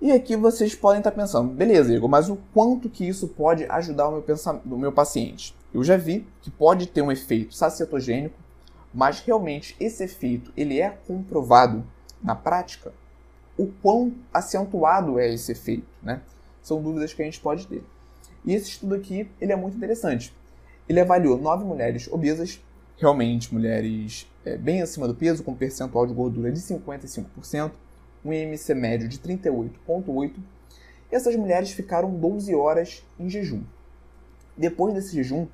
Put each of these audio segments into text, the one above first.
E aqui vocês podem estar pensando, beleza, Igor, mas o quanto que isso pode ajudar o meu, o meu paciente? Eu já vi que pode ter um efeito sacietogênico, mas realmente esse efeito ele é comprovado na prática? O quão acentuado é esse efeito? Né? São dúvidas que a gente pode ter. E esse estudo aqui ele é muito interessante. Ele avaliou nove mulheres obesas, realmente mulheres é, bem acima do peso, com percentual de gordura de 55%, um IMC médio de 38,8%. E essas mulheres ficaram 12 horas em jejum. Depois desse jejum,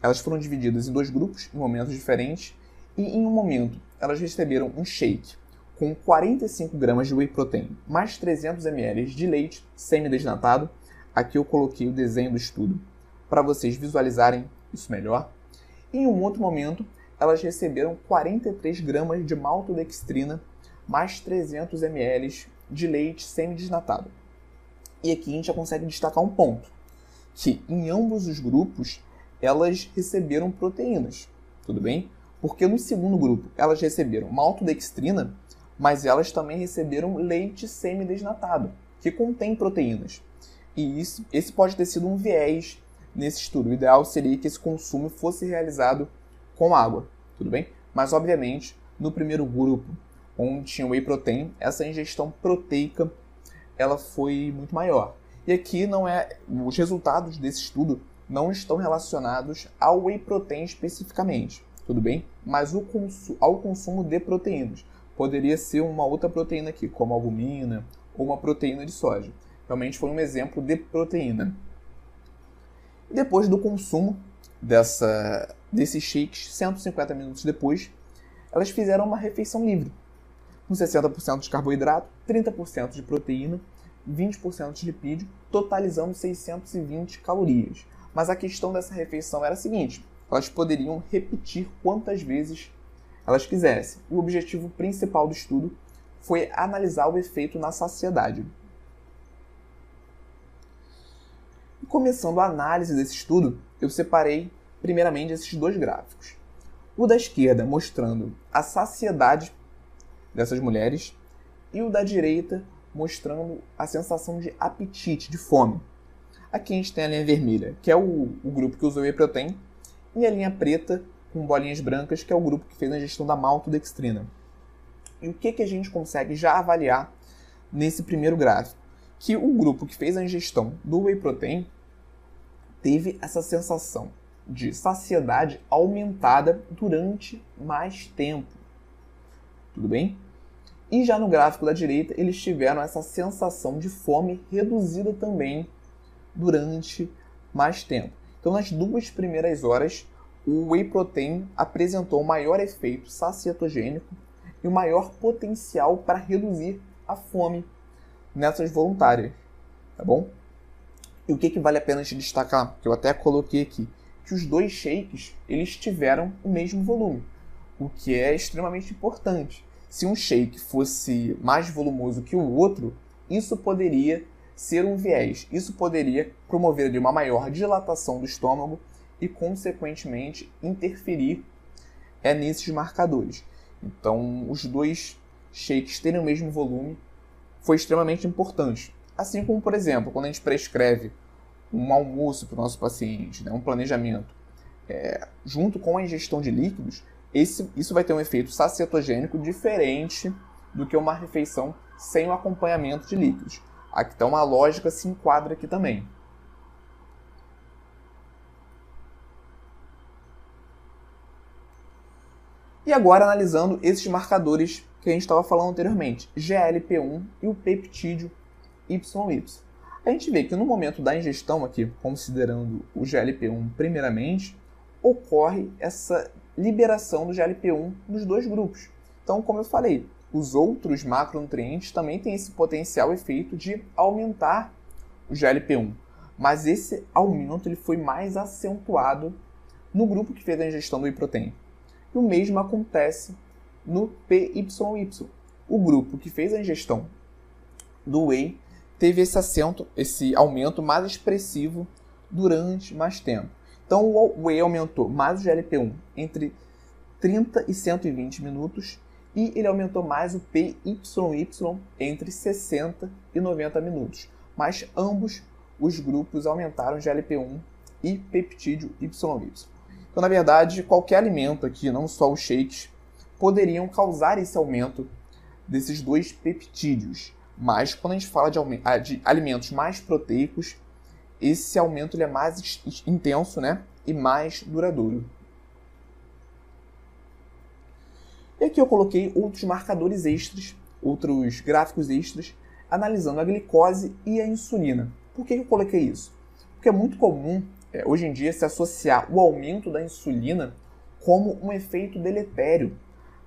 elas foram divididas em dois grupos, em momentos diferentes, e em um momento elas receberam um shake com 45 gramas de whey protein, mais 300 ml de leite semi-desnatado. Aqui eu coloquei o desenho do estudo para vocês visualizarem isso melhor. Em um outro momento, elas receberam 43 gramas de maltodextrina, mais 300 ml de leite semi-desnatado. E aqui a gente já consegue destacar um ponto, que em ambos os grupos elas receberam proteínas, tudo bem? Porque no segundo grupo elas receberam maltodextrina, mas elas também receberam leite semi-desnatado, que contém proteínas. E isso, esse pode ter sido um viés nesse estudo. O ideal seria que esse consumo fosse realizado com água, tudo bem? Mas obviamente, no primeiro grupo, onde tinha whey protein, essa ingestão proteica ela foi muito maior. E aqui não é os resultados desse estudo não estão relacionados ao whey protein especificamente, tudo bem? Mas consu ao consumo de proteínas. Poderia ser uma outra proteína aqui, como albumina ou uma proteína de soja. Realmente foi um exemplo de proteína. Depois do consumo dessa, desses shakes, 150 minutos depois, elas fizeram uma refeição livre, com 60% de carboidrato, 30% de proteína, 20% de lipídio, totalizando 620 calorias. Mas a questão dessa refeição era a seguinte: elas poderiam repetir quantas vezes elas quisessem. O objetivo principal do estudo foi analisar o efeito na saciedade. E começando a análise desse estudo, eu separei primeiramente esses dois gráficos. O da esquerda mostrando a saciedade dessas mulheres e o da direita mostrando a sensação de apetite, de fome. Aqui a gente tem a linha vermelha, que é o, o grupo que usou whey protein, e a linha preta com bolinhas brancas, que é o grupo que fez a gestão da maltodextrina. E o que, que a gente consegue já avaliar nesse primeiro gráfico? Que o grupo que fez a ingestão do whey protein teve essa sensação de saciedade aumentada durante mais tempo. Tudo bem? E já no gráfico da direita, eles tiveram essa sensação de fome reduzida também durante mais tempo. Então, nas duas primeiras horas, o whey protein apresentou maior efeito sacietogênico e o maior potencial para reduzir a fome nessas voluntárias, tá bom? E o que, que vale a pena te destacar, que eu até coloquei aqui, que os dois shakes eles tiveram o mesmo volume, o que é extremamente importante. Se um shake fosse mais volumoso que o outro, isso poderia ser um viés. Isso poderia promover ali, uma maior dilatação do estômago e, consequentemente, interferir é, nesses marcadores. Então, os dois shakes terem o mesmo volume foi extremamente importante. Assim como, por exemplo, quando a gente prescreve um almoço para o nosso paciente, né, um planejamento, é, junto com a ingestão de líquidos, esse, isso vai ter um efeito sacietogênico diferente do que uma refeição sem o acompanhamento de líquidos. Então a lógica se enquadra aqui também. E agora analisando esses marcadores que a gente estava falando anteriormente, GLP-1 e o peptídeo YY. A gente vê que no momento da ingestão aqui, considerando o GLP-1 primeiramente, ocorre essa liberação do GLP-1 nos dois grupos. Então, como eu falei, os outros macronutrientes também têm esse potencial efeito de aumentar o GLP-1. Mas esse aumento ele foi mais acentuado no grupo que fez a ingestão do whey protein. E o mesmo acontece no PYY. O grupo que fez a ingestão do whey teve esse acento, esse aumento mais expressivo durante mais tempo. Então o whey aumentou mais o GLP-1 entre 30 e 120 minutos e ele aumentou mais o PYY entre 60 e 90 minutos. Mas ambos os grupos aumentaram GLP-1 e peptídeo YY. Então, na verdade, qualquer alimento aqui, não só os shakes, poderiam causar esse aumento desses dois peptídeos. Mas quando a gente fala de, ah, de alimentos mais proteicos, esse aumento ele é mais intenso né? e mais duradouro. E aqui eu coloquei outros marcadores extras, outros gráficos extras, analisando a glicose e a insulina. Por que eu coloquei isso? Porque é muito comum, é, hoje em dia, se associar o aumento da insulina como um efeito deletério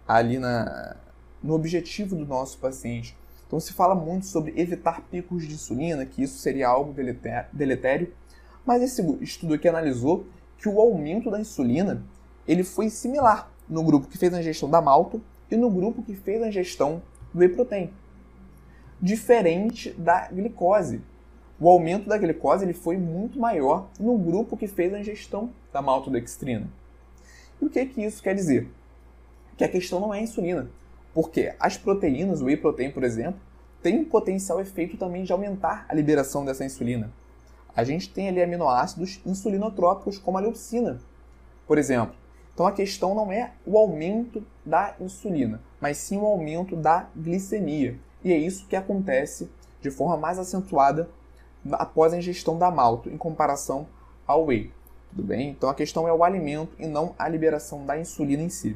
ali na, no objetivo do nosso paciente. Então se fala muito sobre evitar picos de insulina, que isso seria algo deletério, mas esse estudo aqui analisou que o aumento da insulina ele foi similar no grupo que fez a ingestão da malto e no grupo que fez a ingestão do whey protein. Diferente da glicose. O aumento da glicose ele foi muito maior no grupo que fez a ingestão da maltodextrina. E o que, que isso quer dizer? Que a questão não é a insulina, porque as proteínas, o whey protein, por exemplo, tem um potencial efeito também de aumentar a liberação dessa insulina. A gente tem ali aminoácidos insulinotrópicos, como a leucina, por exemplo. Então a questão não é o aumento da insulina, mas sim o aumento da glicemia. E é isso que acontece de forma mais acentuada após a ingestão da malto, em comparação ao whey. Tudo bem? Então a questão é o alimento e não a liberação da insulina em si.